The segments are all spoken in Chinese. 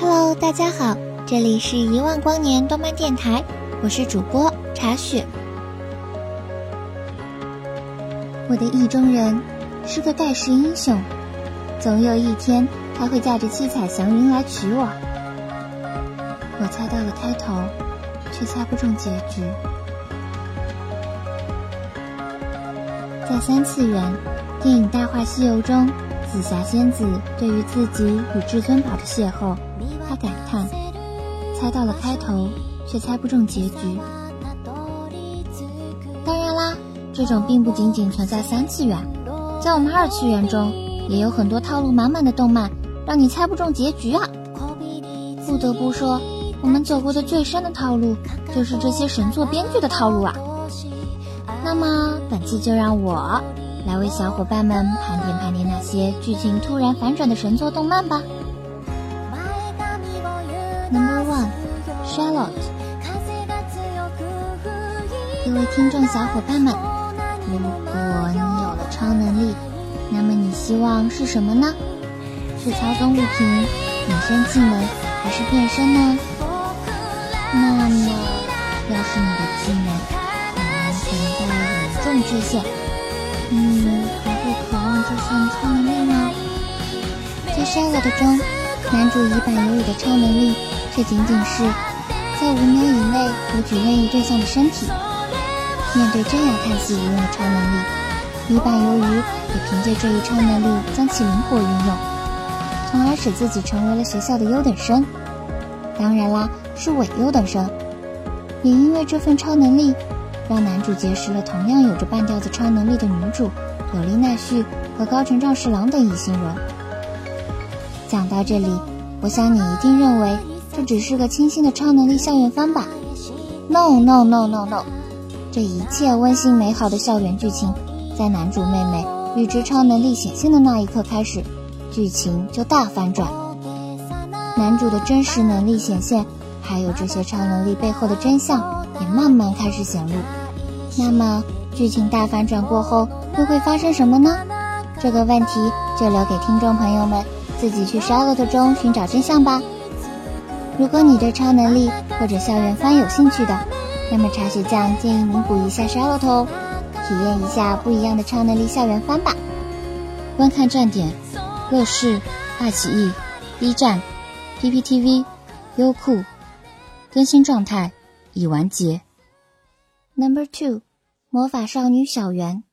Hello，大家好，这里是一万光年动漫电台，我是主播茶雪。我的意中人是个盖世英雄，总有一天他会驾着七彩祥云来娶我。我猜到了开头，却猜不中结局。在三次元电影《大话西游》中。紫霞仙子对于自己与至尊宝的邂逅，她感叹：“猜到了开头，却猜不中结局。”当然啦，这种并不仅仅存在三次元，在我们二次元中也有很多套路满满的动漫，让你猜不中结局啊！不得不说，我们走过的最深的套路就是这些神作编剧的套路啊。那么本次就让我。来为小伙伴们盘点盘点那些剧情突然反转的神作动漫吧。Number one, Charlotte。各位听众小伙伴们，如果你有了超能力，那么你希望是什么呢？是操纵物品、隐身技能，还是变身呢？那么，要是你的技能可能存在严重缺陷。嗯，还会渴望这份超能力吗？在《Charlotte》中，男主乙板有宇的超能力却仅仅是在五秒以内夺取任意对象的身体。面对这样看似无用的超能力，乙板由于也凭借这一超能力将其灵活运用，从而使自己成为了学校的优等生。当然啦，是伪优等生。也因为这份超能力。让男主结识了同样有着半吊子超能力的女主有丽奈绪和高城丈士郎等一行人。讲到这里，我想你一定认为这只是个清新的超能力校园番吧？No No No No No！这一切温馨美好的校园剧情，在男主妹妹预知超能力显现的那一刻开始，剧情就大反转。男主的真实能力显现，还有这些超能力背后的真相，也慢慢开始显露。那么，剧情大反转过后又会发生什么呢？这个问题就留给听众朋友们自己去 Charlotte 中寻找真相吧。如果你对超能力或者校园番有兴趣的，那么茶雪酱建议您补一下 Charlotte 哦，体验一下不一样的超能力校园番吧。观看站点：乐视、爱奇艺、B 站、PPTV、优酷。更新状态已完结。Number two，魔法少女小圆。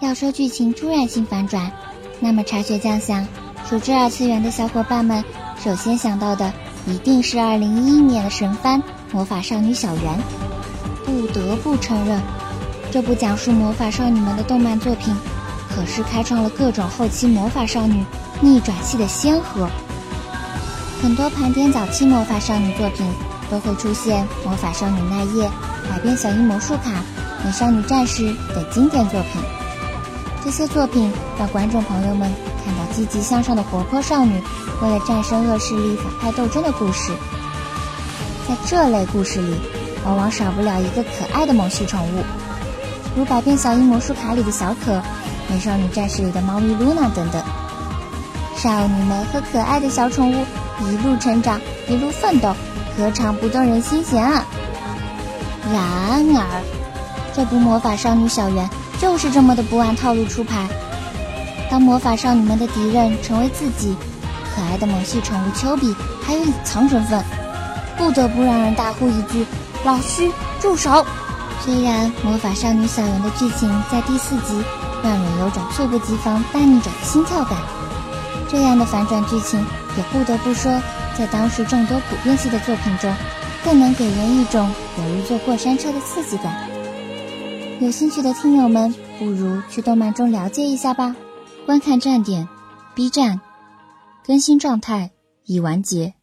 要说剧情突然性反转，那么茶雪酱想，熟知二次元的小伙伴们首先想到的一定是2011年的神番《魔法少女小圆》。不得不承认，这部讲述魔法少女们的动漫作品，可是开创了各种后期魔法少女逆转系的先河。很多盘点早期魔法少女作品，都会出现魔法少女奈叶。百变小樱魔术卡、美少女战士等经典作品，这些作品让观众朋友们看到积极向上的活泼少女为了战胜恶势力反派斗争的故事。在这类故事里，往往少不了一个可爱的萌系宠物，如百变小樱魔术卡里的小可、美少女战士里的猫咪露娜等等。少女们和可爱的小宠物一路成长，一路奋斗，何尝不动人心弦啊！然而，这部魔法少女小圆就是这么的不按套路出牌。当魔法少女们的敌人成为自己，可爱的萌系宠物丘比还有隐藏身份。不得不让人大呼一句：“老虚，住手！”虽然魔法少女小圆的剧情在第四集让人有种猝不及防大逆转的心跳感，这样的反转剧情也不得不说，在当时众多普遍系的作品中，更能给人一种犹如坐过山车的刺激感。有兴趣的听友们，不如去动漫中了解一下吧。观看站点：B 站，更新状态已完结。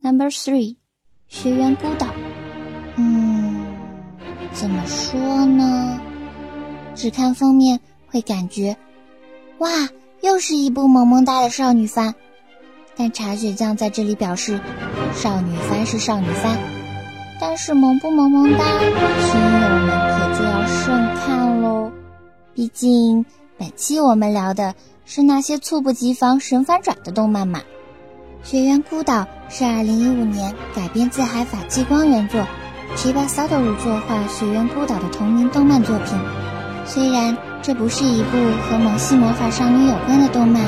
Number three，学员孤岛。嗯，怎么说呢？只看封面会感觉，哇，又是一部萌萌哒的少女番。但茶雪酱在这里表示，少女番是少女番，但是萌不萌萌哒，听友们可就要慎看喽。毕竟本期我们聊的是那些猝不及防神反转的动漫嘛。《学园孤岛》是2015年改编自海法纪光原作，Chiba Satoru 作画《学园孤岛》的同名动漫作品。虽然这不是一部和萌系魔法少女有关的动漫，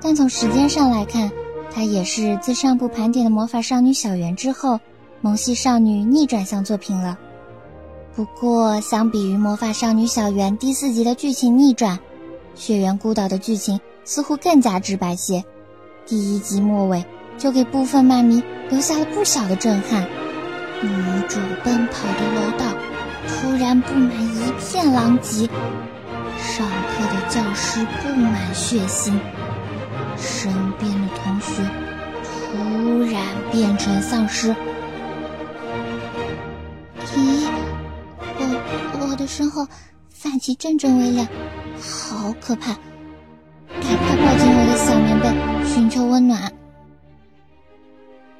但从时间上来看，它也是自上部盘点的魔法少女小圆之后，萌系少女逆转向作品了。不过，相比于魔法少女小圆第四集的剧情逆转，《血缘孤岛》的剧情似乎更加直白些。第一集末尾就给部分漫迷留下了不小的震撼。女主奔跑的楼道突然布满一片狼藉，上课的教室布满血腥，身边的同学突然变成丧尸。咦，我我的身后泛起阵阵微凉，好可怕！赶快抱紧我的小棉被，寻求温暖。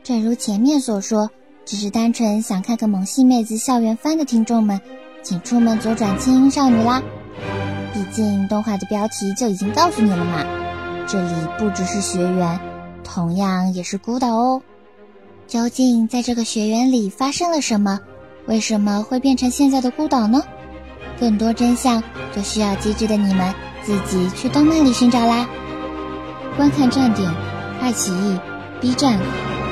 正如前面所说，只是单纯想看个萌系妹子校园番的听众们，请出门左转轻音少女啦！毕竟动画的标题就已经告诉你了嘛，这里不只是学园，同样也是孤岛哦。究竟在这个学园里发生了什么？为什么会变成现在的孤岛呢？更多真相就需要机智的你们自己去动漫里寻找啦。观看站点：爱奇艺、B 站、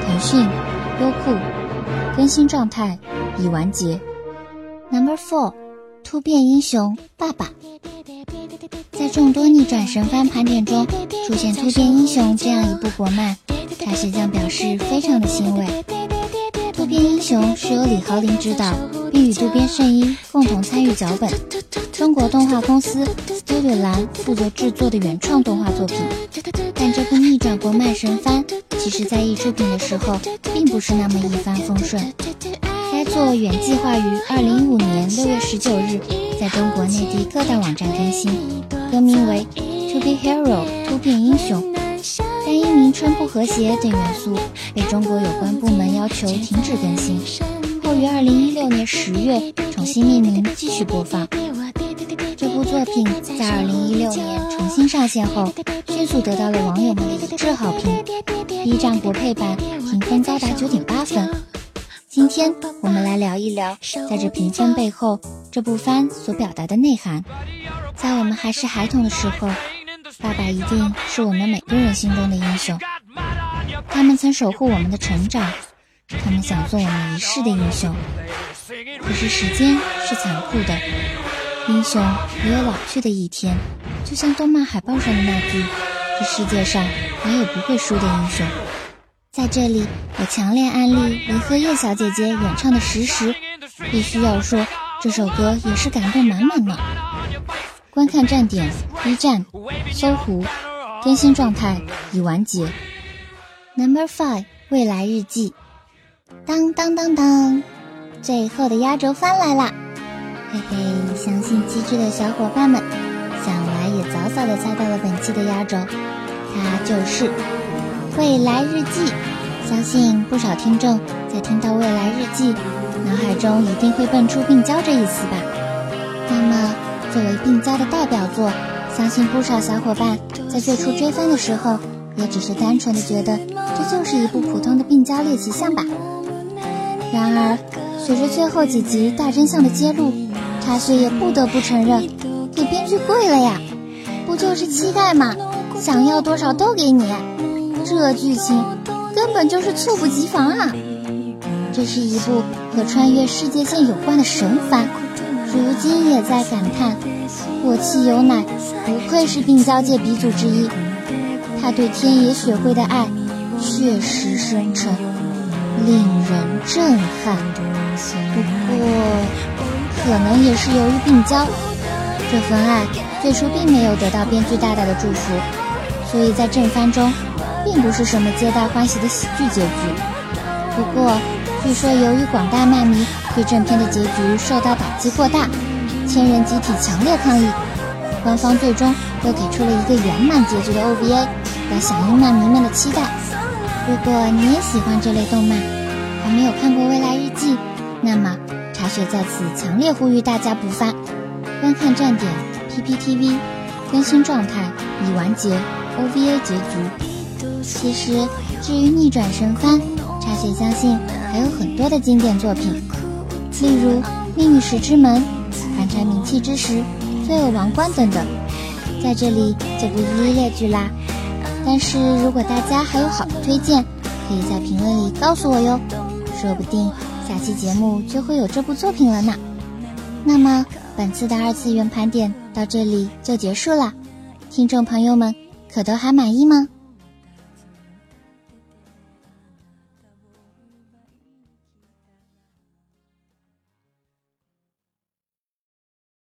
腾讯、优酷。更新状态已完结。Number four，突变英雄爸爸。众多逆转神番盘点中，出现突变英雄这样一部国漫，大学将表示非常的欣慰。突变英雄是由李豪林执导，并与渡边胜一共同参与脚本，中国动画公司 Studio 蓝负责制作的原创动画作品。但这部逆转国漫神番，其实在一出品的时候，并不是那么一帆风顺。该作原计划于二零一五年六月十九日在中国内地各大网站更新，更名为 To Be Hero 突变英雄。但因名称不和谐等元素，被中国有关部门要求停止更新。后于二零一六年十月重新命名，继续播放。这部作品在二零一六年重新上线后，迅速得到了网友们的一致好评。B 站国配版评分高达九点八分。今天我们来聊一聊，在这评分背后，这部番所表达的内涵。在我们还是孩童的时候。爸爸一定是我们每个人心中的英雄，他们曾守护我们的成长，他们想做我们一世的英雄。可是时间是残酷的，英雄也有老去的一天。就像动漫海报上的那句：“这世界上没有不会输的英雄。”在这里，我强烈安利林和叶小姐姐演唱的《时时》，必须要说，这首歌也是感动满满呢。观看站点：B 站、搜狐，更新状态已完结。Number Five，未来日记。当当当当，最后的压轴番来啦！嘿嘿，相信机智的小伙伴们，想来也早早的猜到了本期的压轴，它就是《未来日记》。相信不少听众在听到《未来日记》，脑海中一定会蹦出病娇这一词吧？作为病娇的代表作，相信不少小伙伴在最初追番的时候，也只是单纯的觉得这就是一部普通的病娇猎奇向吧。然而，随着最后几集大真相的揭露，茶雪也不得不承认，给编剧跪了呀！不就是期待吗？想要多少都给你，这剧情根本就是猝不及防啊！这是一部和穿越世界线有关的神番，如今也在感叹：我妻有乃不愧是病娇界鼻祖之一，他对天野雪惠的爱确实深沉，令人震撼。不过，可能也是由于病娇，这份爱最初并没有得到编剧大大的祝福，所以在正番中，并不是什么皆大欢喜的喜剧结局。不过，据说由于广大漫迷对正片的结局受到打击过大，千人集体强烈抗议，官方最终又给出了一个圆满结局的 OVA，来响应漫迷们的期待。如果你也喜欢这类动漫，还没有看过《未来日记》，那么茶雪在此强烈呼吁大家补番，观看站点 PPTV 更新状态已完结 OVA 结局。其实，至于逆转神番，茶雪相信还有很多的经典作品，例如《秘密石之门》《寒蝉鸣泣之时》《罪恶王冠》等等，在这里就不一一列举啦。但是如果大家还有好的推荐，可以在评论里告诉我哟，说不定下期节目就会有这部作品了呢。那么本次的二次元盘点到这里就结束了，听众朋友们可都还满意吗？